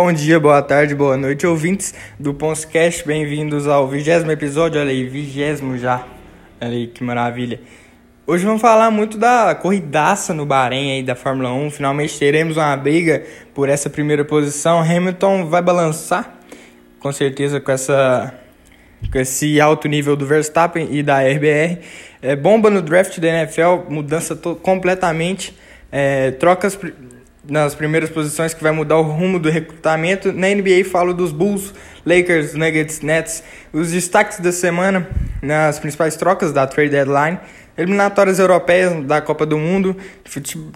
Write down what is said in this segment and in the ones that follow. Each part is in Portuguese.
Bom dia, boa tarde, boa noite, ouvintes do Ponscast. Bem-vindos ao vigésimo episódio. Olha aí, vigésimo já. Olha aí, que maravilha. Hoje vamos falar muito da corridaça no Bahrein aí da Fórmula 1. Finalmente teremos uma briga por essa primeira posição. Hamilton vai balançar, com certeza, com essa com esse alto nível do Verstappen e da RBR. É, bomba no draft da NFL, mudança completamente, é, trocas nas primeiras posições que vai mudar o rumo do recrutamento. Na NBA falo dos Bulls, Lakers, Nuggets, Nets. Os destaques da semana nas principais trocas da trade deadline. Eliminatórias europeias da Copa do Mundo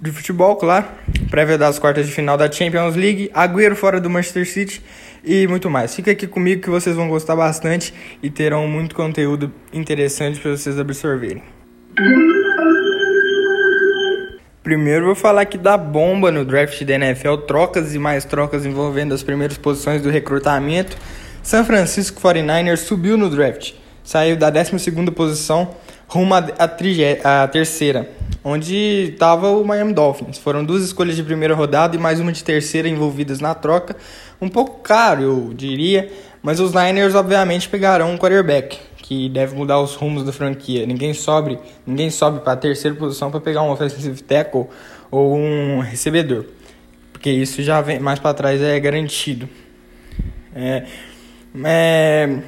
de futebol, claro. Prévia das quartas de final da Champions League. Agüero fora do Manchester City e muito mais. Fica aqui comigo que vocês vão gostar bastante e terão muito conteúdo interessante para vocês absorverem. Primeiro vou falar aqui da bomba no draft da NFL, trocas e mais trocas envolvendo as primeiras posições do recrutamento. San Francisco 49ers subiu no draft, saiu da 12 posição rumo à, terceira, onde estava o Miami Dolphins. Foram duas escolhas de primeira rodada e mais uma de terceira envolvidas na troca. Um pouco caro, eu diria, mas os Niners obviamente pegarão um quarterback que deve mudar os rumos da franquia. Ninguém sobe, ninguém sobe para a terceira posição para pegar um offensive tackle ou um recebedor, porque isso já vem mais para trás é garantido. É, é,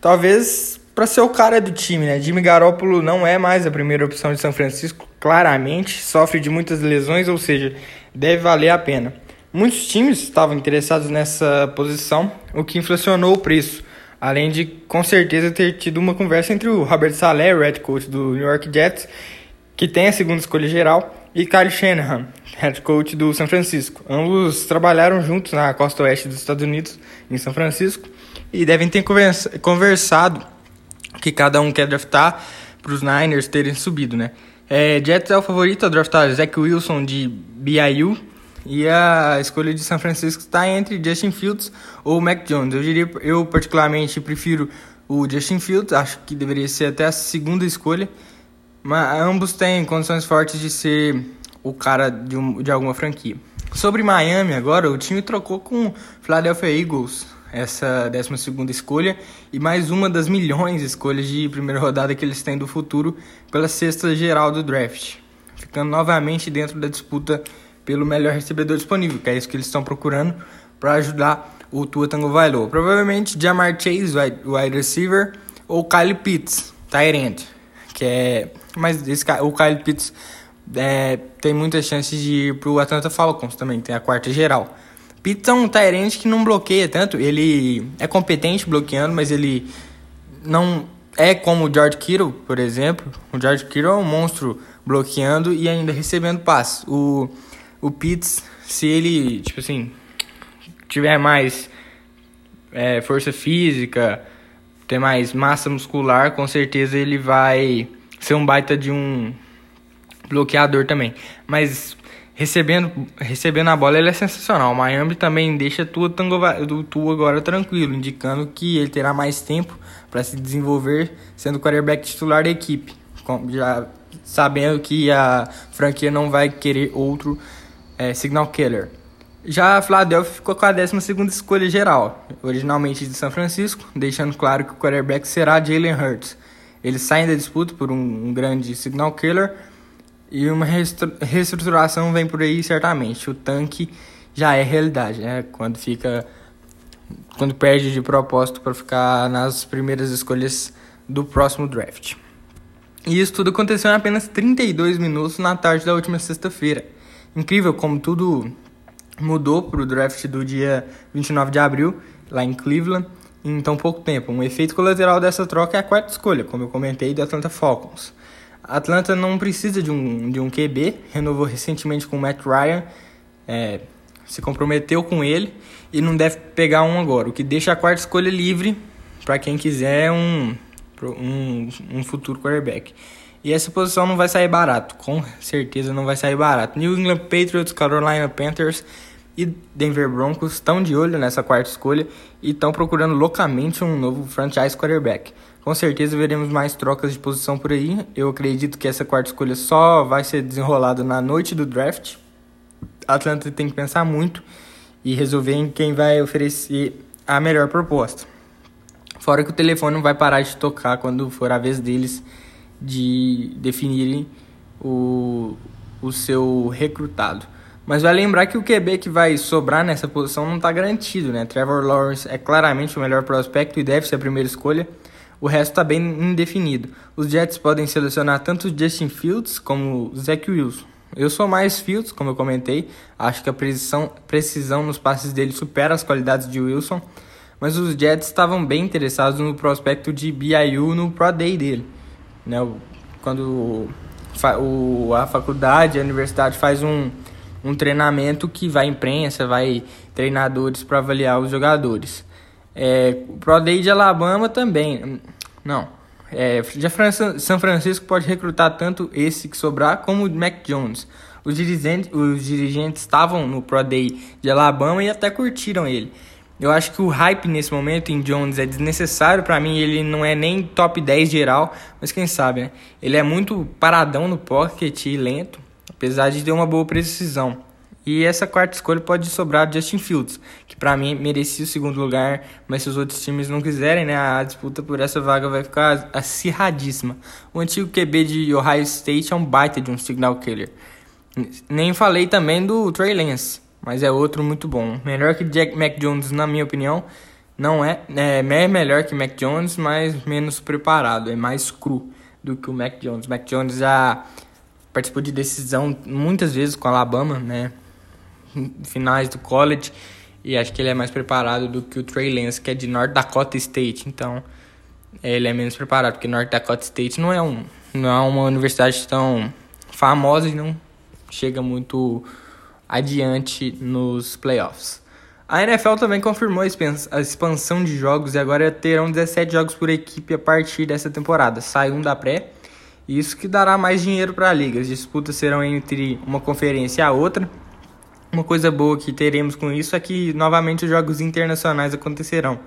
talvez para ser o cara do time, né? Jimmy Garoppolo não é mais a primeira opção de São Francisco, claramente sofre de muitas lesões, ou seja, deve valer a pena. Muitos times estavam interessados nessa posição, o que inflacionou o preço. Além de, com certeza, ter tido uma conversa entre o Robert Saleh, head coach do New York Jets, que tem a segunda escolha geral, e Kyle Shanahan, head coach do São Francisco. Ambos trabalharam juntos na costa oeste dos Estados Unidos, em São Francisco, e devem ter conversado que cada um quer draftar para os Niners terem subido, né? É, Jets é o favorito a draftar Zach Wilson de BYU, e a escolha de São Francisco está entre Justin Fields ou Mac Jones. Eu diria, eu particularmente prefiro o Justin Fields, acho que deveria ser até a segunda escolha. Mas ambos têm condições fortes de ser o cara de, um, de alguma franquia. Sobre Miami agora, o time trocou com Philadelphia Eagles essa 12 escolha e mais uma das milhões de escolhas de primeira rodada que eles têm do futuro pela sexta geral do draft, ficando novamente dentro da disputa pelo melhor recebedor disponível, que é isso que eles estão procurando para ajudar o Tua Tango Vailoa. Provavelmente Jamar Chase, wide receiver, ou Kyle Pitts, tight que é... Mas esse, o Kyle Pitts é, tem muitas chances de ir para o Atlanta Falcons também, tem a quarta geral. Pitts é um tight que não bloqueia tanto, ele é competente bloqueando, mas ele não é como o George Kittle, por exemplo. O George Kittle é um monstro bloqueando e ainda recebendo passes. O o Pitts, se ele, tipo assim, tiver mais é, força física, ter mais massa muscular, com certeza ele vai ser um baita de um bloqueador também. Mas recebendo, recebendo a bola ele é sensacional. O Miami também deixa tua tango, Tua agora tranquilo, indicando que ele terá mais tempo para se desenvolver sendo o quarterback titular da equipe. Já sabendo que a franquia não vai querer outro é, Signal Killer. Já a Philadelphia ficou com a 12 escolha geral, originalmente de São Francisco, deixando claro que o quarterback será Jalen Hurts. Eles saem da disputa por um, um grande signal killer e uma reestruturação vem por aí certamente. O tanque já é realidade, né? Quando fica quando perde de propósito para ficar nas primeiras escolhas do próximo draft. E isso tudo aconteceu em apenas 32 minutos na tarde da última sexta-feira. Incrível como tudo mudou para o draft do dia 29 de abril, lá em Cleveland, em tão pouco tempo. Um efeito colateral dessa troca é a quarta escolha, como eu comentei, do Atlanta Falcons. A Atlanta não precisa de um, de um QB, renovou recentemente com o Matt Ryan, é, se comprometeu com ele e não deve pegar um agora, o que deixa a quarta escolha livre para quem quiser um, um, um futuro quarterback. E essa posição não vai sair barato, com certeza não vai sair barato. New England Patriots, Carolina Panthers e Denver Broncos estão de olho nessa quarta escolha e estão procurando loucamente um novo franchise quarterback. Com certeza veremos mais trocas de posição por aí. Eu acredito que essa quarta escolha só vai ser desenrolada na noite do draft. Atlanta tem que pensar muito e resolver em quem vai oferecer a melhor proposta. Fora que o telefone não vai parar de tocar quando for a vez deles de definirem o, o seu recrutado. Mas vai lembrar que o QB que vai sobrar nessa posição não está garantido, né? Trevor Lawrence é claramente o melhor prospecto e deve ser a primeira escolha. O resto está bem indefinido. Os Jets podem selecionar tanto Justin Fields como Zach Wilson. Eu sou mais Fields, como eu comentei. Acho que a precisão, precisão nos passes dele supera as qualidades de Wilson. Mas os Jets estavam bem interessados no prospecto de BYU no Pro Day dele. Né? Quando o, a faculdade, a universidade faz um, um treinamento que vai imprensa, vai treinadores para avaliar os jogadores. É, o Pro Day de Alabama também. Não. É, já São Francisco pode recrutar tanto esse que sobrar como o Mac Jones. Os dirigentes, os dirigentes estavam no Pro Day de Alabama e até curtiram ele. Eu acho que o hype nesse momento em Jones é desnecessário para mim. Ele não é nem top 10 geral, mas quem sabe, né? Ele é muito paradão no pocket e lento, apesar de ter uma boa precisão. E essa quarta escolha pode sobrar Justin Fields, que para mim merecia o segundo lugar, mas se os outros times não quiserem, né, a disputa por essa vaga vai ficar acirradíssima. O antigo QB de Ohio State é um baita de um signal killer. Nem falei também do Trey Lance, mas é outro muito bom. Melhor que Jack Mac Jones, na minha opinião, não é, é, é melhor que Mac Jones, mas menos preparado, é mais cru do que o Mac Jones. Mac Jones já participou de decisão muitas vezes com Alabama, né? finais do college e acho que ele é mais preparado do que o Trey Lance, que é de North Dakota State. Então, ele é menos preparado, porque North Dakota State não é, um, não é uma universidade tão famosa e não chega muito adiante nos playoffs. A NFL também confirmou a expansão de jogos e agora terão 17 jogos por equipe a partir dessa temporada. Sai um da pré, isso que dará mais dinheiro para a liga. As disputas serão entre uma conferência e a outra. Uma coisa boa que teremos com isso é que novamente os jogos internacionais acontecerão.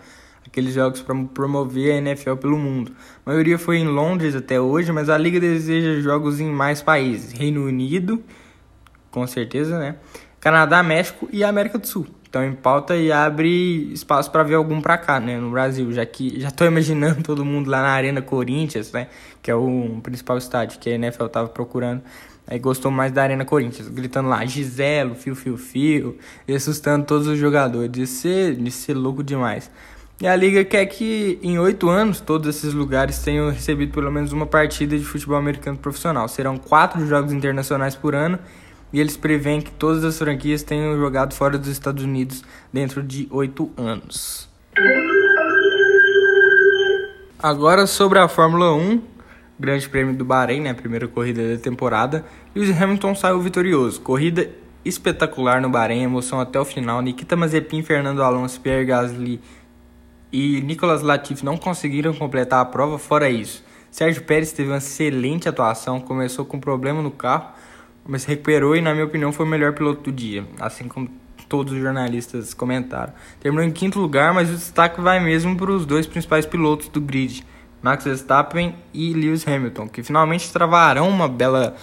Aqueles jogos para promover a NFL pelo mundo. A maioria foi em Londres até hoje, mas a liga deseja jogos em mais países. Reino Unido, com certeza, né? Canadá, México e América do Sul. Então em pauta e abre espaço para ver algum para cá, né, no Brasil, já que já tô imaginando todo mundo lá na Arena Corinthians, né, que é o principal estádio que a NFL tava procurando Aí gostou mais da Arena Corinthians, gritando lá, Giselo, fio, fio, fio, e assustando todos os jogadores. De ser, de ser louco demais. E a liga quer que em oito anos todos esses lugares tenham recebido pelo menos uma partida de futebol americano profissional. Serão quatro jogos internacionais por ano e eles preveem que todas as franquias tenham jogado fora dos Estados Unidos dentro de oito anos. Agora sobre a Fórmula 1, Grande Prêmio do Bahrein, né, primeira corrida da temporada, Lewis Hamilton saiu vitorioso. Corrida espetacular no Bahrein, emoção até o final. Nikita Mazepin, Fernando Alonso, Pierre Gasly e Nicolas Latifi não conseguiram completar a prova, fora isso. Sérgio Pérez teve uma excelente atuação, começou com problema no carro, mas recuperou e, na minha opinião, foi o melhor piloto do dia, assim como todos os jornalistas comentaram. Terminou em quinto lugar, mas o destaque vai mesmo para os dois principais pilotos do grid, Max Verstappen e Lewis Hamilton, que finalmente travarão uma bela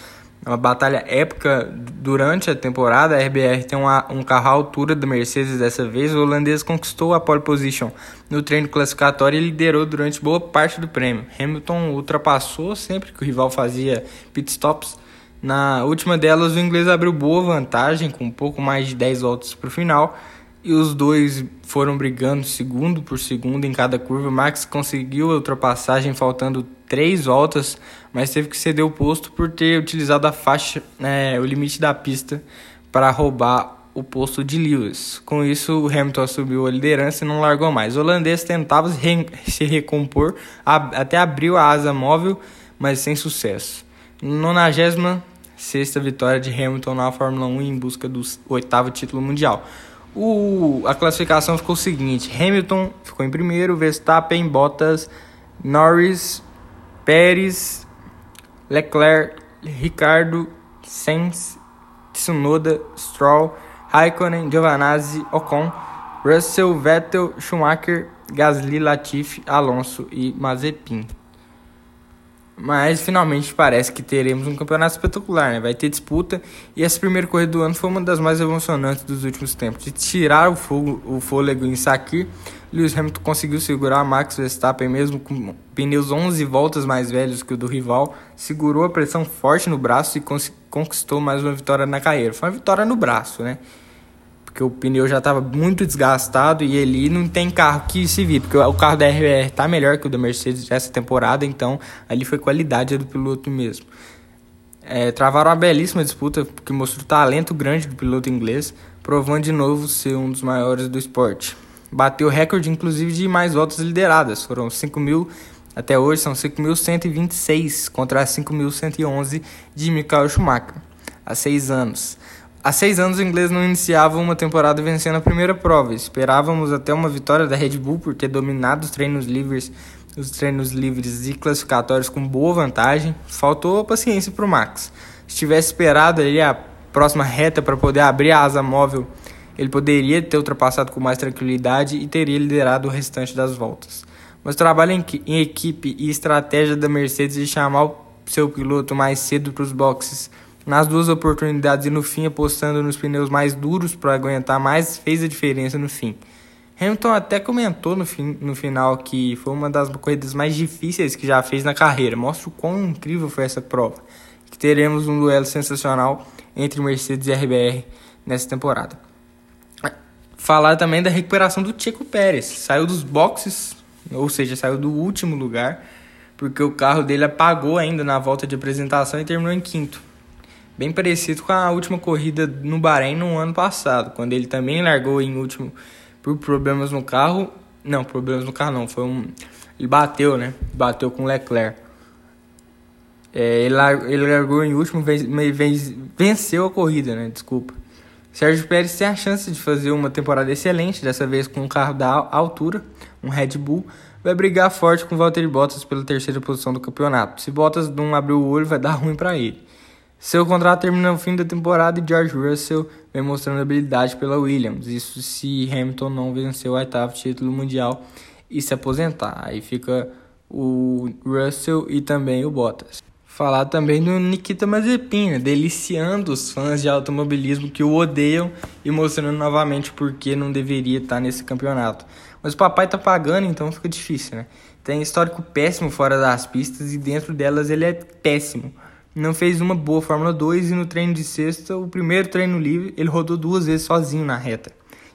uma batalha épica durante a temporada. A RBR tem uma, um carro à altura da Mercedes dessa vez. O holandês conquistou a pole position no treino classificatório e liderou durante boa parte do prêmio. Hamilton ultrapassou sempre que o rival fazia pit stops. Na última delas, o inglês abriu boa vantagem, com um pouco mais de 10 voltas para o final e os dois foram brigando segundo por segundo em cada curva. Max conseguiu a ultrapassagem faltando três voltas, mas teve que ceder o posto por ter utilizado a faixa, né, o limite da pista para roubar o posto de Lewis. Com isso, o Hamilton assumiu a liderança e não largou mais. O holandês tentava se recompor, até abriu a asa móvel, mas sem sucesso. 96 sexta vitória de Hamilton na Fórmula 1 em busca do oitavo título mundial. O, a classificação ficou o seguinte: Hamilton ficou em primeiro, Verstappen, Bottas, Norris, Pérez, Leclerc, Ricardo, Sainz, Tsunoda, Stroll, Raikkonen, Giovanazzi, Ocon, Russell, Vettel, Schumacher, Gasly, Latifi, Alonso e Mazepin. Mas finalmente parece que teremos um campeonato espetacular, né? Vai ter disputa e essa primeira corrida do ano foi uma das mais emocionantes dos últimos tempos. De tirar o, fogo, o fôlego em Sakir, Lewis Hamilton conseguiu segurar Max Verstappen mesmo com pneus 11 voltas mais velhos que o do rival, segurou a pressão forte no braço e conquistou mais uma vitória na carreira. Foi uma vitória no braço, né? Porque o pneu já estava muito desgastado e ali não tem carro que se vire, porque o carro da RBR está melhor que o da Mercedes essa temporada, então ali foi qualidade do piloto mesmo. É, travaram uma belíssima disputa que mostrou o talento grande do piloto inglês, provando de novo ser um dos maiores do esporte. Bateu recorde, inclusive, de mais voltas lideradas, foram 5 mil até hoje são 5.126 contra 5.111 de Michael Schumacher, há seis anos. Há seis anos o inglês não iniciava uma temporada vencendo a primeira prova. Esperávamos até uma vitória da Red Bull por ter dominado os treinos livres, os treinos livres e classificatórios com boa vantagem. Faltou paciência para o Max. Se tivesse esperado ali a próxima reta para poder abrir a asa móvel, ele poderia ter ultrapassado com mais tranquilidade e teria liderado o restante das voltas. Mas o trabalho em, em equipe e estratégia da Mercedes de chamar o seu piloto mais cedo para os boxes nas duas oportunidades e no fim apostando nos pneus mais duros para aguentar mais fez a diferença no fim. Hamilton até comentou no, fim, no final que foi uma das corridas mais difíceis que já fez na carreira. Mostra o quão incrível foi essa prova. Que teremos um duelo sensacional entre Mercedes e RBR nessa temporada. Falar também da recuperação do Checo Pérez. Saiu dos boxes, ou seja, saiu do último lugar, porque o carro dele apagou ainda na volta de apresentação e terminou em quinto bem parecido com a última corrida no Bahrein no ano passado, quando ele também largou em último por problemas no carro. Não, problemas no carro não, foi um. Ele bateu, né? Bateu com Leclerc. É, ele, largou, ele largou em último, venceu a corrida, né? Desculpa. Sérgio Pérez tem a chance de fazer uma temporada excelente, dessa vez com um carro da altura, um Red Bull. Vai brigar forte com Valtteri Bottas pela terceira posição do campeonato. Se Bottas não abrir o olho, vai dar ruim para ele. Seu contrato termina no fim da temporada e George Russell vem mostrando habilidade pela Williams. Isso se Hamilton não vencer o oitavo título mundial e se aposentar. Aí fica o Russell e também o Bottas. Falar também do Nikita Mazepin, né? deliciando os fãs de automobilismo que o odeiam e mostrando novamente por que não deveria estar nesse campeonato. Mas o papai tá pagando, então fica difícil, né? Tem histórico péssimo fora das pistas e dentro delas ele é péssimo não fez uma boa Fórmula 2 e no treino de sexta, o primeiro treino livre, ele rodou duas vezes sozinho na reta.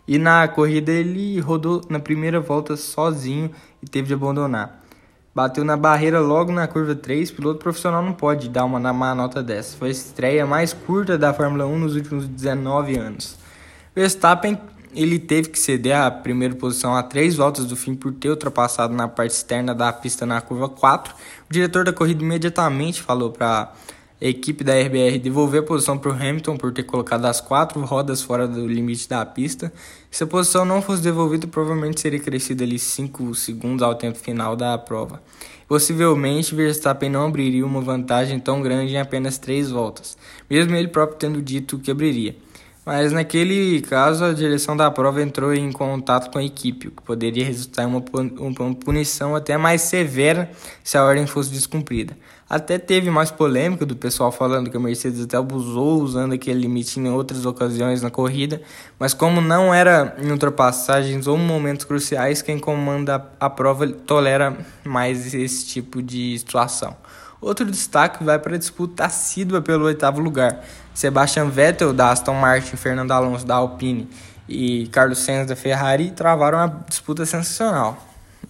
E na corrida ele rodou na primeira volta sozinho e teve de abandonar. Bateu na barreira logo na curva 3, piloto profissional não pode dar uma, uma nota dessa. Foi a estreia mais curta da Fórmula 1 nos últimos 19 anos. Verstappen ele teve que ceder a primeira posição a três voltas do fim por ter ultrapassado na parte externa da pista na curva 4. O diretor da corrida imediatamente falou para a equipe da RBR devolver a posição para o Hamilton por ter colocado as quatro rodas fora do limite da pista. Se a posição não fosse devolvida, provavelmente seria crescido ali 5 segundos ao tempo final da prova. Possivelmente, Verstappen não abriria uma vantagem tão grande em apenas três voltas, mesmo ele próprio tendo dito que abriria. Mas naquele caso, a direção da prova entrou em contato com a equipe, o que poderia resultar em uma punição até mais severa se a ordem fosse descumprida. Até teve mais polêmica do pessoal falando que a Mercedes até abusou usando aquele limite em outras ocasiões na corrida, mas como não era em ultrapassagens ou momentos cruciais, quem comanda a prova tolera mais esse tipo de situação. Outro destaque vai para a disputa assídua pelo oitavo lugar. Sebastian Vettel da Aston Martin, Fernando Alonso da Alpine e Carlos Sainz da Ferrari travaram uma disputa sensacional.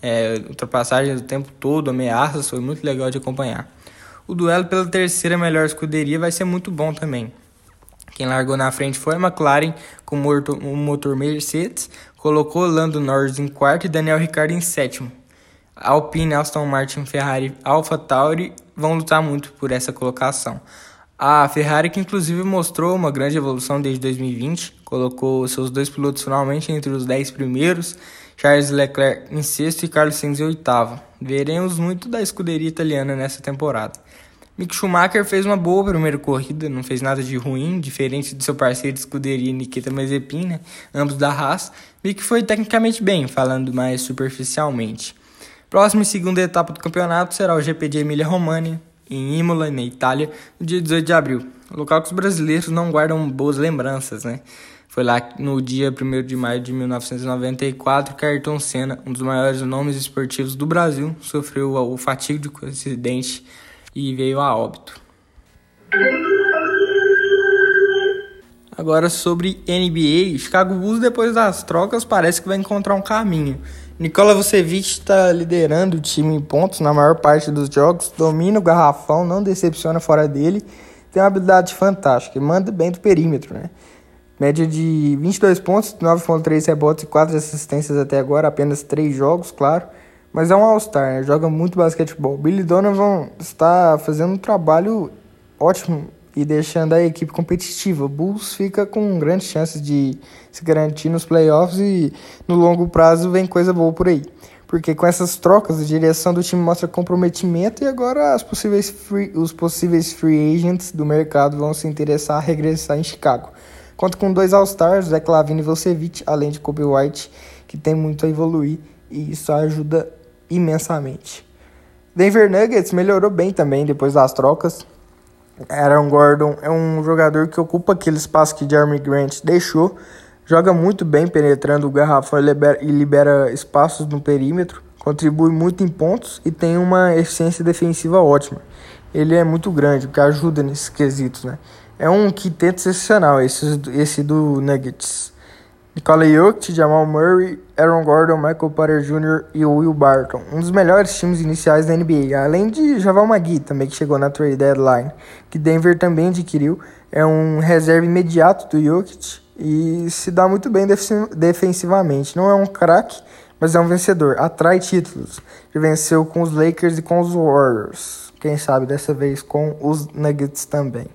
É, ultrapassagens o tempo todo, ameaças, foi muito legal de acompanhar. O duelo pela terceira melhor escuderia vai ser muito bom também. Quem largou na frente foi a McLaren com o motor Mercedes, colocou Lando Norris em quarto e Daniel Ricciardo em sétimo. Alpine, Aston Martin, Ferrari, Alfa Tauri vão lutar muito por essa colocação. A Ferrari, que inclusive mostrou uma grande evolução desde 2020, colocou seus dois pilotos finalmente entre os 10 primeiros, Charles Leclerc em sexto e Carlos Sainz em oitavo. Veremos muito da escuderia italiana nessa temporada. Mick Schumacher fez uma boa primeira corrida, não fez nada de ruim, diferente do seu parceiro de escuderia Nikita Mazepin, né? ambos da Haas. Mick foi tecnicamente bem, falando mais superficialmente. Próxima e segunda etapa do campeonato será o GP de Emília-Romagna, em Imola, na Itália, no dia 18 de abril. Local que os brasileiros não guardam boas lembranças, né? Foi lá no dia 1 de maio de 1994 que Ayrton Senna, um dos maiores nomes esportivos do Brasil, sofreu o fatídico acidente e veio a óbito. Agora sobre NBA, Chicago Bulls depois das trocas parece que vai encontrar um caminho. Nikola Vucevic está liderando o time em pontos na maior parte dos jogos, domina o garrafão, não decepciona fora dele, tem uma habilidade fantástica, manda bem do perímetro, né? Média de 22 pontos, 9.3 rebotes e 4 assistências até agora, apenas 3 jogos, claro. Mas é um All-Star, né? joga muito basquetebol. Billy Donovan está fazendo um trabalho ótimo e deixando a equipe competitiva. Bulls fica com grandes chances de se garantir nos playoffs e no longo prazo vem coisa boa por aí. Porque com essas trocas, a direção do time mostra comprometimento e agora as possíveis free, os possíveis free agents do mercado vão se interessar a regressar em Chicago. Conta com dois All-Stars, Zach Lavine e Vucevic, além de Kobe White, que tem muito a evoluir e isso ajuda imensamente. Denver Nuggets melhorou bem também depois das trocas. Aaron Gordon é um jogador que ocupa aquele espaço que Jeremy Grant deixou. Joga muito bem penetrando o garrafão e libera, espaços no perímetro. Contribui muito em pontos e tem uma eficiência defensiva ótima. Ele é muito grande, o que ajuda nesses quesitos, né? É um quinteto excepcional, esse, esse do Nuggets. Nikola Jokic, Jamal Murray, Aaron Gordon, Michael Porter Jr. e Will Barton. Um dos melhores times iniciais da NBA, além de Javal Magui, também que chegou na trade deadline, que Denver também adquiriu. É um reserva imediato do Jokic e se dá muito bem defensivamente. Não é um craque, mas é um vencedor. Atrai títulos. Já venceu com os Lakers e com os Warriors. Quem sabe dessa vez com os Nuggets também.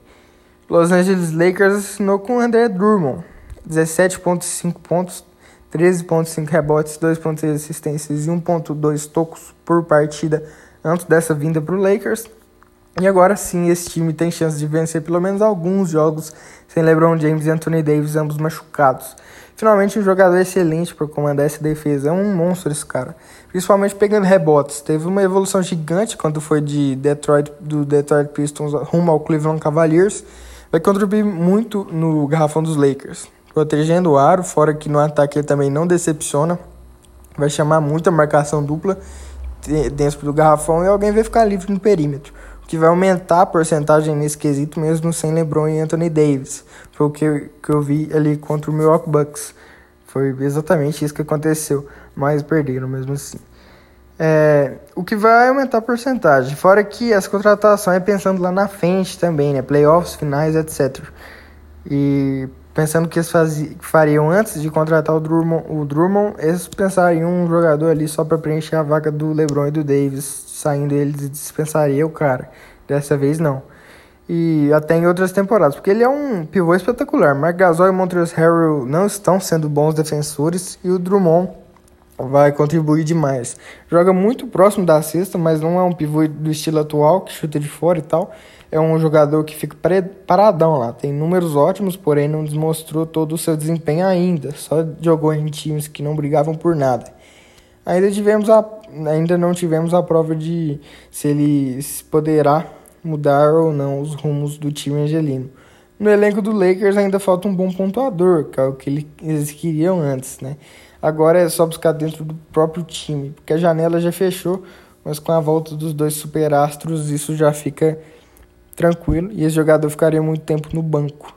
Los Angeles Lakers assinou com André Drummond, 17,5 pontos, 13,5 rebotes, 2,6 assistências e 1,2 tocos por partida antes dessa vinda para o Lakers. E agora sim, esse time tem chance de vencer pelo menos alguns jogos sem LeBron James e Anthony Davis, ambos machucados. Finalmente, um jogador excelente para comandar essa defesa. É um monstro esse cara. Principalmente pegando rebotes. Teve uma evolução gigante quando foi de Detroit, do Detroit Pistons rumo ao Cleveland Cavaliers vai contribuir muito no garrafão dos Lakers. Protegendo o aro, fora que no ataque ele também não decepciona. Vai chamar muita marcação dupla dentro do garrafão e alguém vai ficar livre no perímetro. O que vai aumentar a porcentagem nesse quesito mesmo sem LeBron e Anthony Davis. Foi o que, que eu vi ali contra o Milwaukee Bucks. Foi exatamente isso que aconteceu, mas perderam mesmo assim. É, o que vai aumentar a porcentagem. Fora que as contratações é pensando lá na frente também, né? Playoffs, finais, etc. E pensando que eles faziam, fariam antes de contratar o Drummond, o Drummond, eles pensariam um jogador ali só para preencher a vaga do LeBron e do Davis, saindo eles dispensaria o cara. Dessa vez não. E até em outras temporadas, porque ele é um pivô espetacular. Mark Gasol e Montrezl Harrell não estão sendo bons defensores e o Drummond vai contribuir demais. Joga muito próximo da cesta, mas não é um pivô do estilo atual, que chuta de fora e tal. É um jogador que fica paradão lá. Tem números ótimos, porém não demonstrou todo o seu desempenho ainda. Só jogou em times que não brigavam por nada. Ainda, tivemos a, ainda não tivemos a prova de se ele poderá mudar ou não os rumos do time angelino. No elenco do Lakers ainda falta um bom pontuador, que é o que eles queriam antes, né? Agora é só buscar dentro do próprio time, porque a janela já fechou, mas com a volta dos dois superastros isso já fica tranquilo e esse jogador ficaria muito tempo no banco.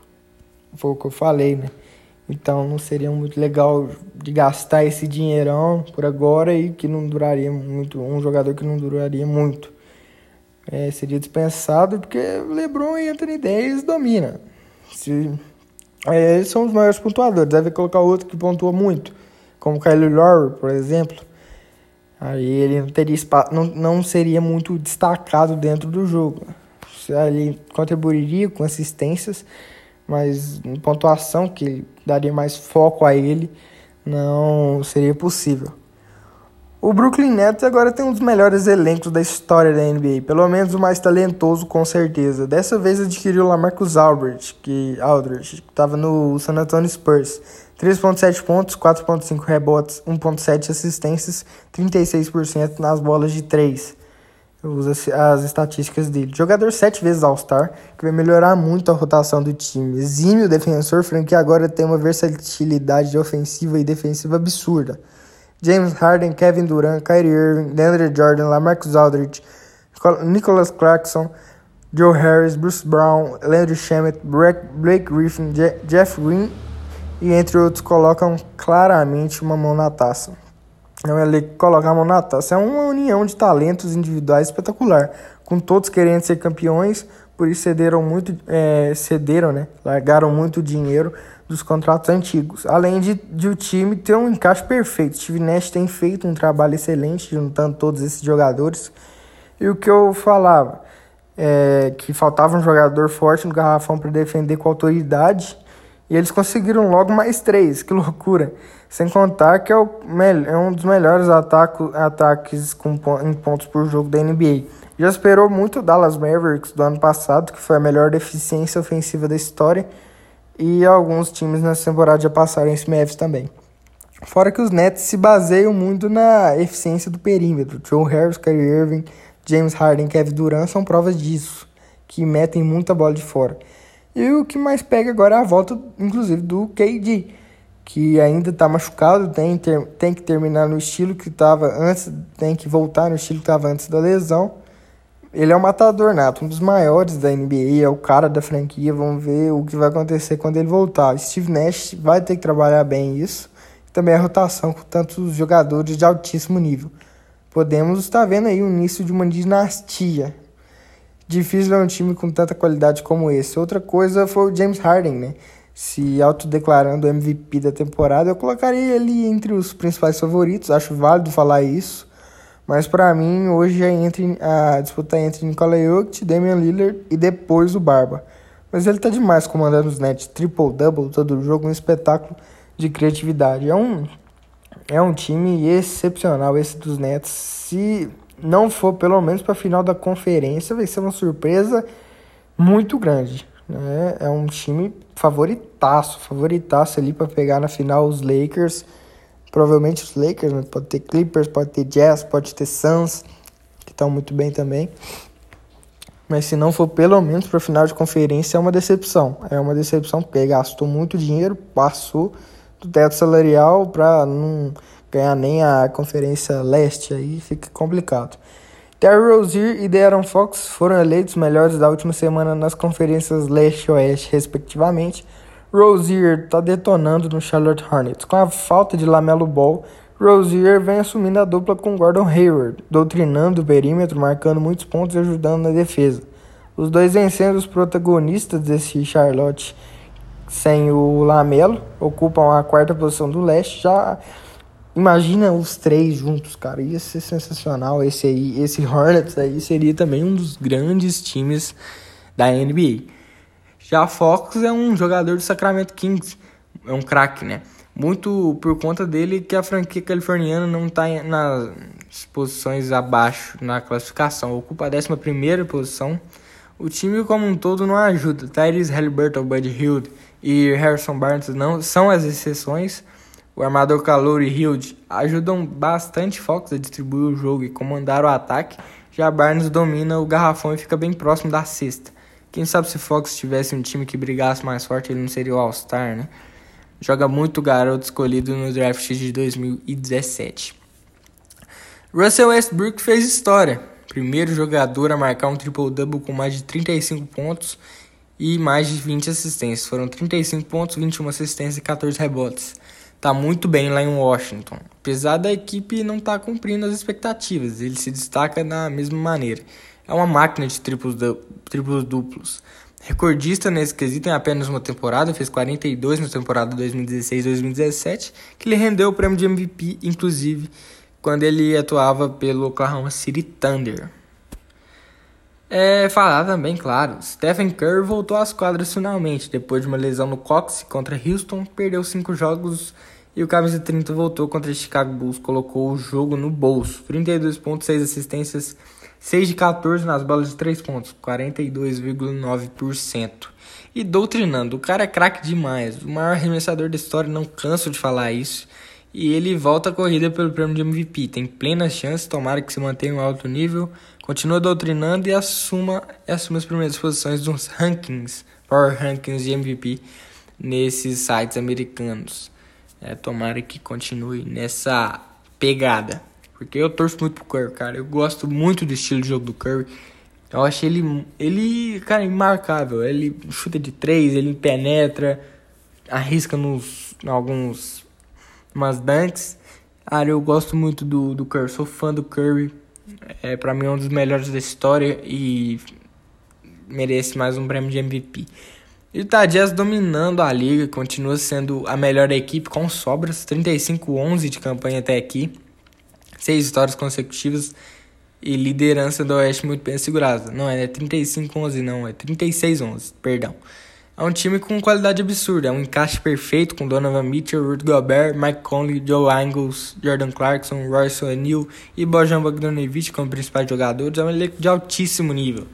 Foi o que eu falei, né? Então não seria muito legal de gastar esse dinheirão por agora e que não duraria muito, um jogador que não duraria muito. É, seria dispensado porque LeBron e Anthony Davis dominam. Se, é, eles são os maiores pontuadores, deve colocar outro que pontua muito como Kyle Lowry, por exemplo, aí ele não teria espaço, não, não seria muito destacado dentro do jogo. Ele contribuiria com assistências, mas em pontuação que daria mais foco a ele, não seria possível. O Brooklyn Nets agora tem um dos melhores elencos da história da NBA, pelo menos o mais talentoso com certeza. Dessa vez adquiriu o Lamarcus Aldridge, que estava no San Antonio Spurs. 3.7 pontos, 4.5 rebotes, 1.7 assistências, 36% nas bolas de 3. Usa as estatísticas dele. Jogador 7 vezes All-Star, que vai melhorar muito a rotação do time. Exímio defensor, Frank agora tem uma versatilidade ofensiva e defensiva absurda. James Harden, Kevin Durant, Kyrie Irving, DeAndre Jordan, Lamarcus Aldridge, Nicholas Clarkson, Joe Harris, Bruce Brown, Landry Shamet, Blake Griffin, Jeff Green e entre outros colocam claramente uma mão na taça. Não é ali colocar a mão na taça, é uma união de talentos individuais espetacular, com todos querendo ser campeões, por isso cederam muito, é, cederam, né? Largaram muito dinheiro dos contratos antigos. Além de, de o time ter um encaixe perfeito. Steve Nash tem feito um trabalho excelente juntando todos esses jogadores. E o que eu falava é que faltava um jogador forte no garrafão para defender com autoridade e eles conseguiram logo mais três, que loucura. Sem contar que é, o, é um dos melhores ataco, ataques com, em pontos por jogo da NBA. Já esperou muito o Dallas Mavericks do ano passado, que foi a melhor deficiência ofensiva da história. E alguns times nessa temporada já passaram esse Mavs também. Fora que os Nets se baseiam muito na eficiência do perímetro. Joe Harris, Kyrie Irving, James Harden, Kevin Durant são provas disso, que metem muita bola de fora. E o que mais pega agora é a volta, inclusive, do KD, que ainda está machucado, tem, ter, tem que terminar no estilo que estava antes, tem que voltar no estilo que estava antes da lesão. Ele é um matador nato, um dos maiores da NBA, é o cara da franquia. Vamos ver o que vai acontecer quando ele voltar. Steve Nash vai ter que trabalhar bem isso. Também a rotação com tantos jogadores de altíssimo nível. Podemos estar vendo aí o início de uma dinastia Difícil ver um time com tanta qualidade como esse. Outra coisa foi o James Harden, né? Se autodeclarando MVP da temporada, eu colocaria ele entre os principais favoritos. Acho válido falar isso. Mas para mim, hoje é entre a disputa é entre Nikola Jokic, Damian Lillard e depois o Barba. Mas ele tá demais comandando os Nets, triple-double todo jogo, um espetáculo de criatividade. É um, é um time excepcional esse dos Nets. Se não for pelo menos para a final da conferência, vai ser uma surpresa muito grande. Né? É um time favoritaço, favoritaço ali para pegar na final os Lakers. Provavelmente os Lakers, né? pode ter Clippers, pode ter Jazz, pode ter Suns, que estão muito bem também. Mas se não for pelo menos para final de conferência, é uma decepção. É uma decepção porque gastou muito dinheiro, passou do teto salarial para não ganhar nem a Conferência Leste, aí fica complicado. Terry Rozier e De'Aaron Fox foram eleitos melhores da última semana nas conferências Leste e Oeste, respectivamente. Rozier está detonando no Charlotte Hornets. Com a falta de Lamelo Ball, Rozier vem assumindo a dupla com Gordon Hayward, doutrinando o perímetro, marcando muitos pontos e ajudando na defesa. Os dois vencendo os protagonistas desse Charlotte sem o Lamelo, ocupam a quarta posição do leste, já Imagina os três juntos, cara. Ia ser sensacional. Esse aí, esse Hornets aí seria também um dos grandes times da NBA. Já Fox é um jogador do Sacramento Kings, é um craque, né? Muito por conta dele que a franquia californiana não está nas posições abaixo na classificação, ocupa a 11 posição. O time como um todo não ajuda. Tyrese Halliburton, Bud Hill e Harrison Barnes não são as exceções. O armador Calor e Hild ajudam bastante Fox a distribuir o jogo e comandar o ataque, já Barnes domina o garrafão e fica bem próximo da cesta. Quem sabe se Fox tivesse um time que brigasse mais forte, ele não seria o All-Star, né? Joga muito garoto escolhido no draft de 2017. Russell Westbrook fez história. Primeiro jogador a marcar um triple-double com mais de 35 pontos e mais de 20 assistências. Foram 35 pontos, 21 assistências e 14 rebotes tá muito bem lá em Washington. Apesar da equipe não estar tá cumprindo as expectativas, ele se destaca da mesma maneira. É uma máquina de triplos, triplos duplos. Recordista nesse quesito em apenas uma temporada, fez 42 na temporada 2016-2017, que lhe rendeu o prêmio de MVP, inclusive, quando ele atuava pelo Oklahoma City Thunder. É, falar também, claro, Stephen Curry voltou às quadras finalmente, depois de uma lesão no cóccix contra Houston, perdeu cinco jogos E o camisa 30 voltou contra Chicago Bulls, colocou o jogo no bolso. 32 pontos, 6 assistências, 6 de 14 nas bolas de 3 pontos, 42,9%. E doutrinando, o cara é craque demais, o maior arremessador da história, não canso de falar isso. E ele volta a corrida pelo prêmio de MVP, tem plena chance, tomara que se mantenha em um alto nível, continua doutrinando e assuma, assuma as primeiras posições dos rankings, Power Rankings de MVP nesses sites americanos. É, tomara que continue nessa pegada. Porque eu torço muito pro Curry, cara. Eu gosto muito do estilo de jogo do Curry. Eu acho ele, ele, cara, imarcável. Ele chuta de três, ele penetra, arrisca nos alguns umas dunks. Cara, eu gosto muito do, do Curry, sou fã do Curry. É, pra mim é um dos melhores da história e merece mais um prêmio de MVP. E o Jazz dominando a liga, continua sendo a melhor equipe com sobras, 35-11 de campanha até aqui, seis vitórias consecutivas e liderança do Oeste muito bem assegurada. Não é, é 35-11 não, é 36-11, perdão. É um time com qualidade absurda, é um encaixe perfeito com Donovan Mitchell, Rudy Gobert, Mike Conley, Joe Ingles, Jordan Clarkson, Royce O'Neal e Bojan Bogdanovic como principais jogadores. É um elenco de altíssimo nível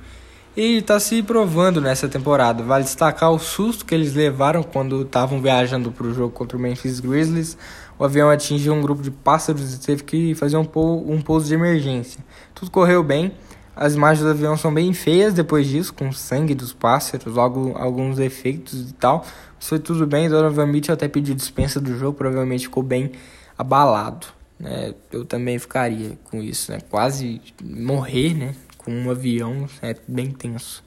e está se provando nessa temporada. Vale destacar o susto que eles levaram quando estavam viajando para o jogo contra o Memphis Grizzlies. O avião atingiu um grupo de pássaros e teve que fazer um, pou, um pouso de emergência. Tudo correu bem. As imagens do avião são bem feias depois disso, com sangue dos pássaros, logo alguns efeitos e tal. Mas foi tudo bem. Donovan Mitchell até pediu dispensa do jogo, provavelmente ficou bem abalado. Né? Eu também ficaria com isso, né? Quase morrer, né? com um avião é bem tenso.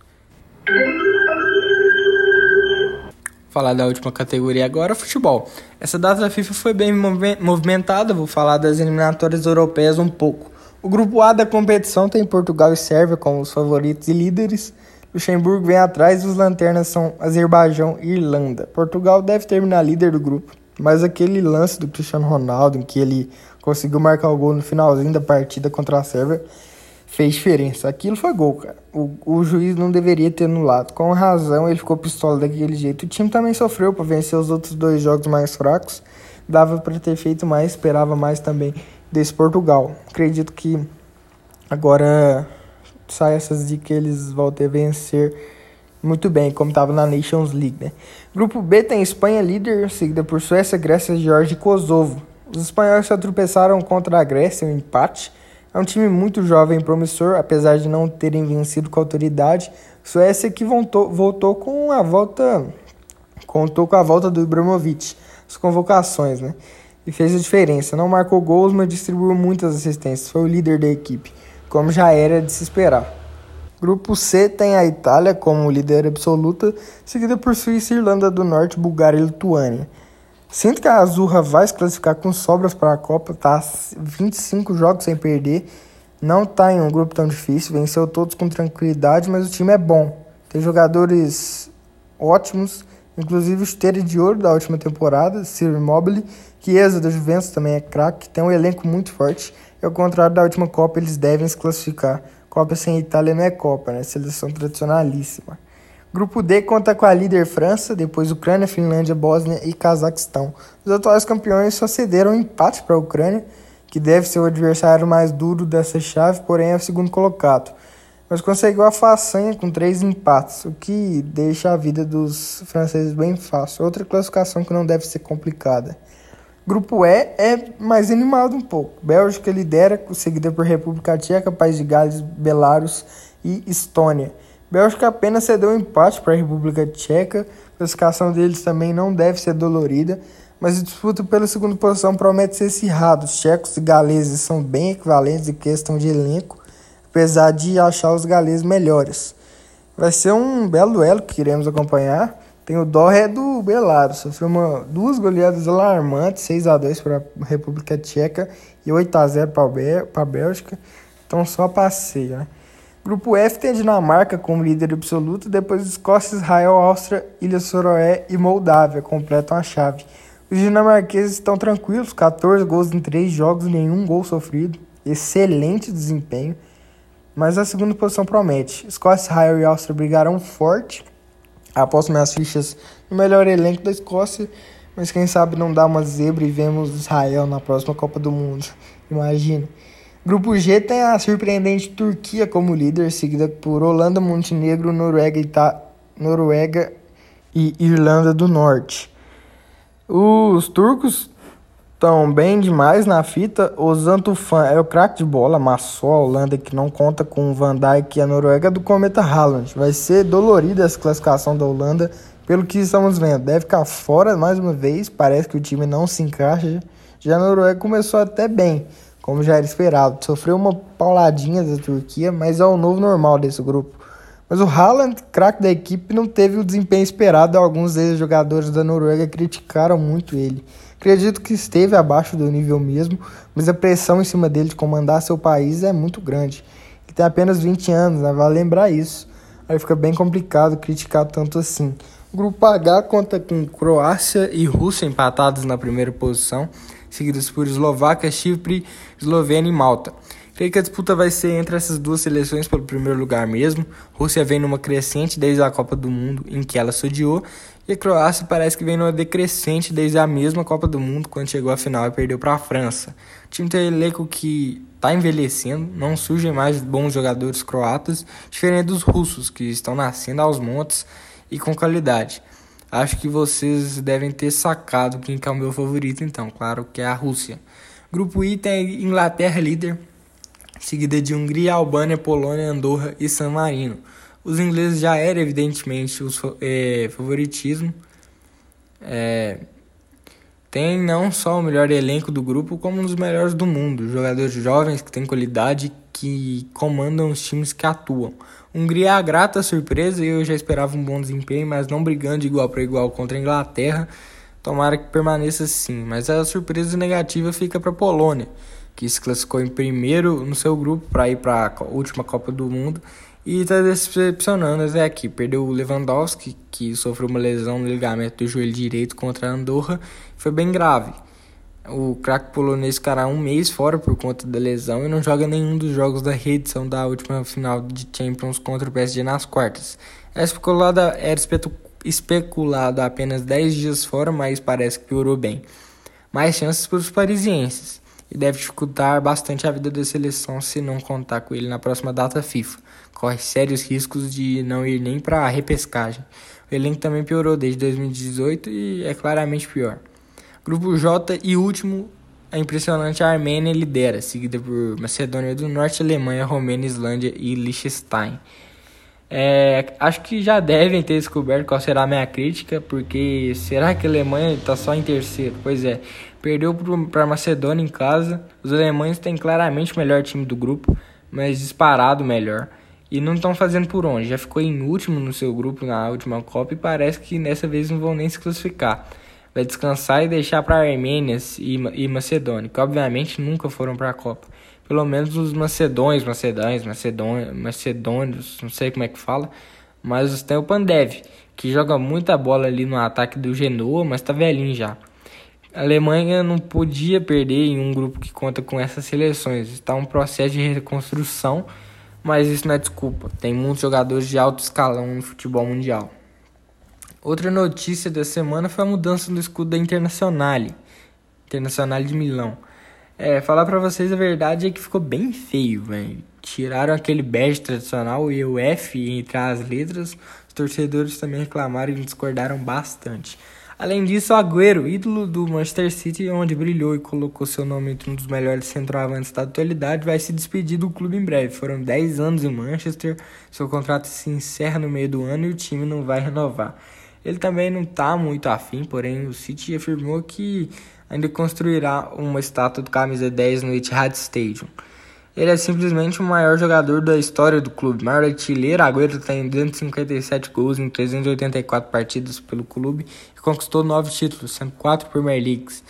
Falar da última categoria agora, futebol. Essa data da FIFA foi bem movimentada, vou falar das eliminatórias europeias um pouco. O grupo A da competição tem Portugal e Sérvia como os favoritos e líderes. Luxemburgo vem atrás e os lanternas são Azerbaijão e Irlanda. Portugal deve terminar líder do grupo, mas aquele lance do Cristiano Ronaldo em que ele conseguiu marcar o gol no finalzinho da partida contra a Sérvia fez diferença. Aquilo foi gol, cara. O, o juiz não deveria ter anulado. Com razão, ele ficou pistola daquele jeito. O time também sofreu para vencer os outros dois jogos mais fracos. Dava para ter feito mais, esperava mais também desse Portugal. Acredito que agora sai essas de que eles vão ter vencer muito bem, como estava na Nations League, né? Grupo B tem Espanha líder, seguida por Suécia, Grécia, Geórgia e Kosovo. Os espanhóis só tropeçaram contra a Grécia, um empate. É um time muito jovem e promissor, apesar de não terem vencido com autoridade. Suécia que voltou, voltou com a volta contou com a volta do Ibrahimovic, as convocações, né? E fez a diferença. Não marcou gols, mas distribuiu muitas assistências. Foi o líder da equipe, como já era de se esperar. Grupo C tem a Itália como líder absoluta, seguida por Suíça, Irlanda do Norte, Bulgária e Lituânia. Sinto que a Azurra vai se classificar com sobras para a Copa, tá 25 jogos sem perder, não tá em um grupo tão difícil, venceu todos com tranquilidade, mas o time é bom. Tem jogadores ótimos, inclusive o esteira de ouro da última temporada, Ciro Immobile, Chiesa da Juventus também é craque, tem um elenco muito forte, e ao contrário da última Copa, eles devem se classificar. Copa sem Itália não é Copa, né? Seleção tradicionalíssima. Grupo D conta com a líder França, depois Ucrânia, Finlândia, Bósnia e Cazaquistão. Os atuais campeões só cederam um empate para a Ucrânia, que deve ser o adversário mais duro dessa chave, porém é o segundo colocado. Mas conseguiu a façanha com três empates, o que deixa a vida dos franceses bem fácil. Outra classificação que não deve ser complicada. Grupo E é mais animado um pouco. Bélgica lidera, seguida por República Tcheca, País de Gales, Belarus e Estônia. Bélgica apenas cedeu um empate para a República Tcheca. A classificação deles também não deve ser dolorida, mas a disputa pela segunda posição promete ser acirrada. Os tchecos e galeses são bem equivalentes em questão de elenco, apesar de achar os galeses melhores. Vai ser um belo duelo que iremos acompanhar. Tem o Doré do Belarus, sofreu uma, duas goleadas alarmantes, 6 a 2 para a República Tcheca e 8 a 0 para a Bélgica. Então só passeio, né? Grupo F tem a Dinamarca como líder absoluto, depois Escócia, Israel, Áustria, Ilha Soroé e Moldávia completam a chave. Os dinamarqueses estão tranquilos, 14 gols em 3 jogos, nenhum gol sofrido. Excelente desempenho. Mas a segunda posição promete. Escócia, Israel e Áustria brigarão forte. Aposto minhas fichas no melhor elenco da Escócia, Mas quem sabe não dá uma zebra e vemos Israel na próxima Copa do Mundo. Imagina. Grupo G tem a surpreendente Turquia como líder, seguida por Holanda, Montenegro, Noruega, Ita Noruega e Irlanda do Norte. Os turcos estão bem demais na fita. O Zantufan é o craque de bola, amassou a Holanda que não conta com o Van Dijk e a Noruega do Cometa Haaland. Vai ser dolorida essa classificação da Holanda, pelo que estamos vendo. Deve ficar fora mais uma vez, parece que o time não se encaixa. Já a Noruega começou até bem, como já era esperado. Sofreu uma pauladinha da Turquia, mas é o novo normal desse grupo. Mas o Haaland, craque da equipe, não teve o desempenho esperado. Alguns ex-jogadores da Noruega criticaram muito ele. Acredito que esteve abaixo do nível mesmo, mas a pressão em cima dele de comandar seu país é muito grande. Ele tem apenas 20 anos, né? vale lembrar isso. Aí fica bem complicado criticar tanto assim. O grupo H conta com Croácia e Rússia empatados na primeira posição, seguidos por Eslováquia, Chipre, Eslovênia e Malta. Creio que a disputa vai ser entre essas duas seleções pelo primeiro lugar mesmo. Rússia vem numa crescente desde a Copa do Mundo, em que ela sodiou, e a Croácia parece que vem numa decrescente desde a mesma Copa do Mundo, quando chegou à final e perdeu para a França. O time tem um elenco que está envelhecendo, não surgem mais bons jogadores croatas, diferente dos russos, que estão nascendo aos montes e com qualidade. Acho que vocês devem ter sacado quem que é o meu favorito, então, claro que é a Rússia. Grupo I tem Inglaterra líder, seguida de Hungria, Albânia, Polônia, Andorra e San Marino. Os ingleses já eram, evidentemente, o é, favoritismo. É, tem não só o melhor elenco do grupo, como um dos melhores do mundo. Jogadores jovens que têm qualidade que comandam os times que atuam. Hungria a grata surpresa e eu já esperava um bom desempenho, mas não brigando de igual para igual contra a Inglaterra. Tomara que permaneça assim. Mas a surpresa negativa fica para a Polônia que se classificou em primeiro no seu grupo para ir para a última Copa do Mundo e está decepcionando até aqui. Perdeu o Lewandowski, que sofreu uma lesão no ligamento do joelho direito contra a Andorra, foi bem grave. O craque polonês ficará um mês fora por conta da lesão e não joga nenhum dos jogos da reedição da última final de Champions contra o PSG nas quartas. Era especulado, era especulado apenas 10 dias fora, mas parece que piorou bem. Mais chances para os parisienses e deve dificultar bastante a vida da seleção se não contar com ele na próxima data FIFA. Corre sérios riscos de não ir nem para a repescagem. O elenco também piorou desde 2018 e é claramente pior. Grupo J e último, a impressionante Armênia lidera, seguida por Macedônia do Norte, Alemanha, Romênia, Islândia e Liechtenstein. É, acho que já devem ter descoberto qual será a minha crítica, porque será que a Alemanha está só em terceiro? Pois é, perdeu para a Macedônia em casa. Os alemães têm claramente o melhor time do grupo, mas disparado melhor. E não estão fazendo por onde. Já ficou em último no seu grupo na última Copa e parece que dessa vez não vão nem se classificar. Vai descansar e deixar para Armênia e, Macedônia, que obviamente nunca foram para a Copa pelo menos os macedônios, macedões, macedônios, macedônios, não sei como é que fala, mas tem o Pandev, que joga muita bola ali no ataque do Genoa, mas tá velhinho já. A Alemanha não podia perder em um grupo que conta com essas seleções. Está um processo de reconstrução, mas isso não é desculpa. Tem muitos jogadores de alto escalão no futebol mundial. Outra notícia da semana foi a mudança do escudo da Internazionale, Internazionale de Milão. É, falar pra vocês a verdade é que ficou bem feio, velho. Tiraram aquele bege tradicional e o F entre as letras. Os torcedores também reclamaram e discordaram bastante. Além disso, Agüero, ídolo do Manchester City, onde brilhou e colocou seu nome entre um dos melhores centroavantes da atualidade, vai se despedir do clube em breve. Foram 10 anos em Manchester, seu contrato se encerra no meio do ano e o time não vai renovar. Ele também não está muito afim, porém o City afirmou que ainda construirá uma estátua do camisa 10 no Etihad Stadium. Ele é simplesmente o maior jogador da história do clube, maior artilheiro. Agüero tem 257 gols em 384 partidas pelo clube e conquistou nove títulos, sendo quatro Premier Leagues.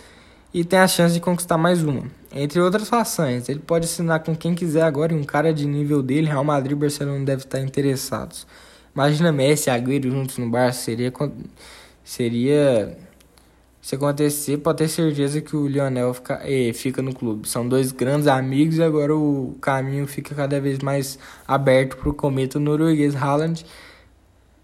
E tem a chance de conquistar mais uma. Entre outras façanhas, ele pode assinar com quem quiser agora e um cara de nível dele, Real Madrid e Barcelona devem estar interessados. Imagina Messi e Agüero juntos no Barça, seria seria se acontecer, pode ter certeza que o Lionel fica, eh, fica no clube. São dois grandes amigos e agora o caminho fica cada vez mais aberto para o cometa norueguês Haaland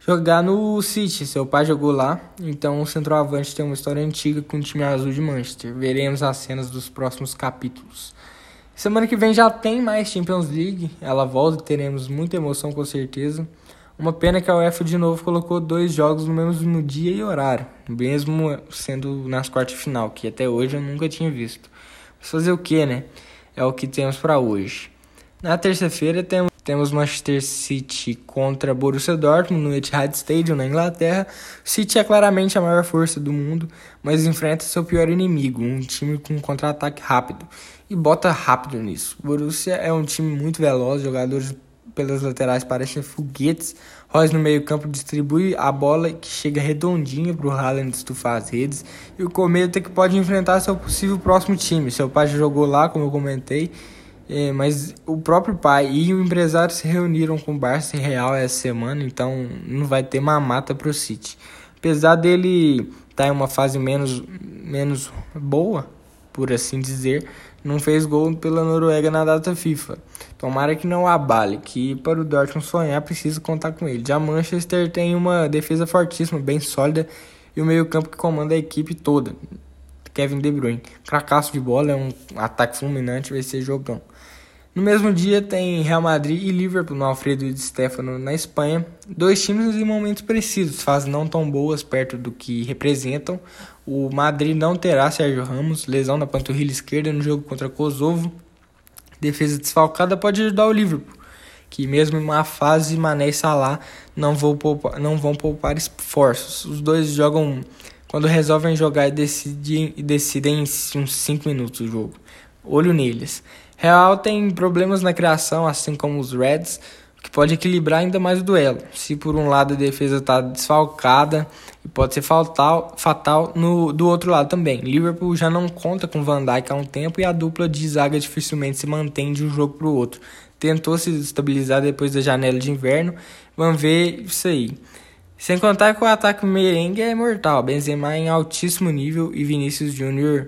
jogar no City. Seu pai jogou lá, então o centroavante tem uma história antiga com o time azul de Manchester. Veremos as cenas dos próximos capítulos. Semana que vem já tem mais Champions League. Ela volta e teremos muita emoção com certeza. Uma pena que a UEFA de novo colocou dois jogos no mesmo dia e horário, mesmo sendo nas quartas de final, que até hoje eu nunca tinha visto. Mas fazer o que, né? É o que temos para hoje. Na terça-feira temos temos Manchester City contra Borussia Dortmund no Etihad Stadium na Inglaterra. O City é claramente a maior força do mundo, mas enfrenta seu pior inimigo, um time com contra-ataque rápido. E bota rápido nisso. Borussia é um time muito veloz, jogadores pelas laterais parecem foguetes. Royce no meio-campo distribui a bola que chega redondinha para o Haaland estufar as redes. E o Cometa que pode enfrentar seu possível próximo time. Seu pai jogou lá, como eu comentei. É, mas o próprio pai e o empresário se reuniram com o Barça e Real essa semana, então não vai ter mamata para o City. Apesar dele estar tá em uma fase menos, menos boa, por assim dizer, não fez gol pela Noruega na data FIFA. Tomara que não abale, que para o Dortmund sonhar precisa contar com ele. Já Manchester tem uma defesa fortíssima, bem sólida e o meio-campo que comanda a equipe toda. Kevin De Bruyne, fracasso de bola, é um ataque fulminante, vai ser jogão. No mesmo dia tem Real Madrid e Liverpool no Alfredo de Stefano na Espanha. Dois times em momentos precisos, fazem não tão boas perto do que representam. O Madrid não terá Sérgio Ramos, lesão na panturrilha esquerda no jogo contra Kosovo. Defesa desfalcada pode ajudar o Liverpool, que mesmo em uma fase Mané e Salah não vão poupar, não vão poupar esforços. Os dois jogam quando resolvem jogar e decidem, decidem em uns 5 minutos o jogo. Olho neles. Real tem problemas na criação, assim como os Reds, que pode equilibrar ainda mais o duelo. Se por um lado a defesa está desfalcada, e pode ser fatal, fatal no, do outro lado também. Liverpool já não conta com Van Dijk há um tempo e a dupla de zaga dificilmente se mantém de um jogo para o outro. Tentou se estabilizar depois da janela de inverno, vamos ver isso aí. Sem contar que o ataque merengue é mortal, Benzema em altíssimo nível e Vinícius Júnior,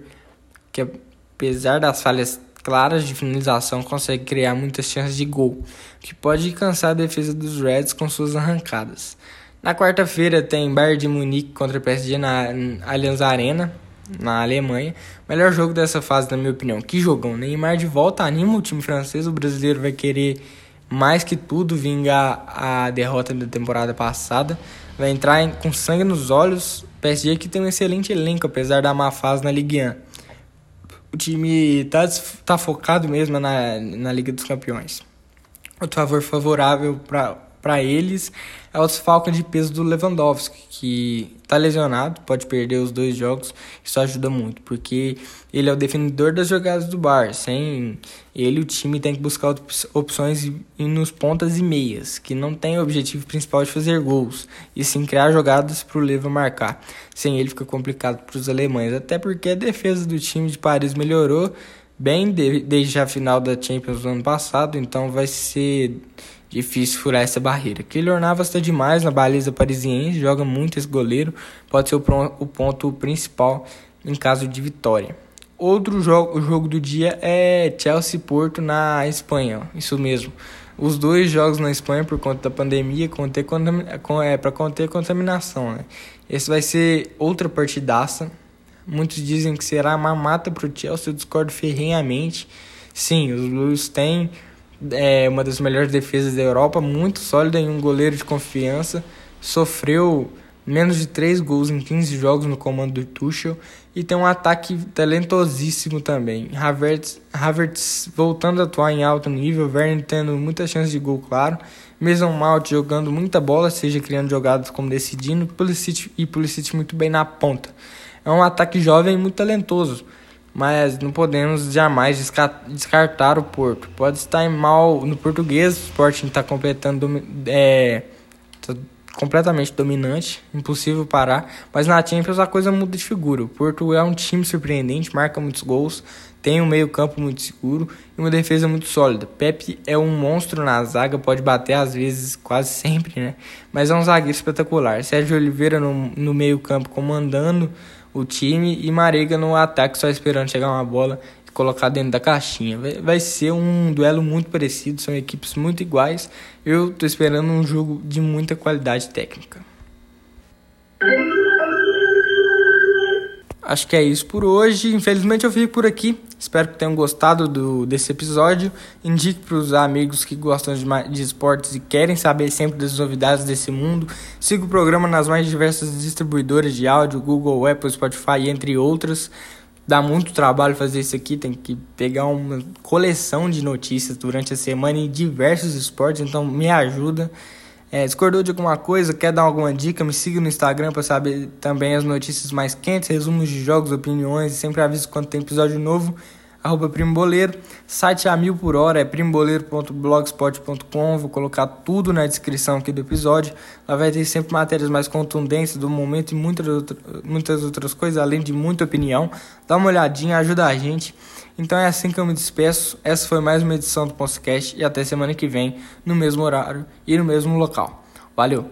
que apesar das falhas claras de finalização consegue criar muitas chances de gol, que pode cansar a defesa dos Reds com suas arrancadas. Na quarta-feira tem Bayern de Munique contra PSG na Allianz Arena, na Alemanha. Melhor jogo dessa fase, na minha opinião. Que jogão. Neymar de volta anima o time francês. O brasileiro vai querer mais que tudo vingar a derrota da temporada passada. Vai entrar com sangue nos olhos. PSG que tem um excelente elenco, apesar da má fase na Ligue 1 o time tá, tá focado mesmo na, na Liga dos Campeões. Outro favor favorável para eles é o desfalque de peso do Lewandowski, que tá lesionado, pode perder os dois jogos, isso ajuda muito, porque ele é o definidor das jogadas do Bar. Sem ele, o time tem que buscar opções nos pontas e meias, que não tem o objetivo principal de fazer gols, e sim criar jogadas para o Leva marcar. Sem ele fica complicado para os alemães, até porque a defesa do time de Paris melhorou bem desde a final da Champions do ano passado, então vai ser difícil furar essa barreira. Keylor Navas está demais na baliza parisiense, joga muito esse goleiro, pode ser o, o ponto principal em caso de vitória. Outro jogo, o jogo do dia é Chelsea Porto na Espanha, isso mesmo. Os dois jogos na Espanha por conta da pandemia, conter, é, para conter contaminação. Né? Esse vai ser outra partidaça. Muitos dizem que será uma mata para o Chelsea, eu discordo ferrenhamente. Sim, os Blues têm é uma das melhores defesas da Europa, muito sólida em um goleiro de confiança. Sofreu menos de 3 gols em 15 jogos no comando do Tuchel e tem um ataque talentosíssimo também. Havertz, Havertz voltando a atuar em alto nível, Werner tendo muitas chances de gol, claro. Mason Mount jogando muita bola, seja criando jogadas como decidindo, Pulisic, e Pulisic muito bem na ponta. É um ataque jovem e muito talentoso mas não podemos jamais descartar o Porto. Pode estar em mal no português, o Sporting está completando é, tá completamente dominante, impossível parar, mas na Champions a coisa muda de figura. O Porto é um time surpreendente, marca muitos gols, tem um meio-campo muito seguro e uma defesa muito sólida. Pepe é um monstro na zaga, pode bater às vezes, quase sempre, né? Mas é um zagueiro espetacular. Sérgio Oliveira no, no meio-campo comandando o time e Marega no ataque só esperando chegar uma bola colocar dentro da caixinha. Vai, vai ser um duelo muito parecido, são equipes muito iguais. Eu tô esperando um jogo de muita qualidade técnica. Acho que é isso por hoje. Infelizmente eu fico por aqui. Espero que tenham gostado do, desse episódio. Indique para os amigos que gostam de, de esportes e querem saber sempre das novidades desse mundo. Siga o programa nas mais diversas distribuidoras de áudio, Google, Apple, Spotify, entre outras. Dá muito trabalho fazer isso aqui, tem que pegar uma coleção de notícias durante a semana em diversos esportes, então me ajuda. É, discordou de alguma coisa, quer dar alguma dica, me siga no Instagram para saber também as notícias mais quentes, resumos de jogos, opiniões, sempre aviso quando tem episódio novo. Arroba Primo Boleiro, site a mil por hora é primoboleiro.blogspot.com. Vou colocar tudo na descrição aqui do episódio. Lá vai ter sempre matérias mais contundentes do momento e muitas, muitas outras coisas, além de muita opinião. Dá uma olhadinha, ajuda a gente. Então é assim que eu me despeço. Essa foi mais uma edição do podcast e até semana que vem, no mesmo horário e no mesmo local. Valeu!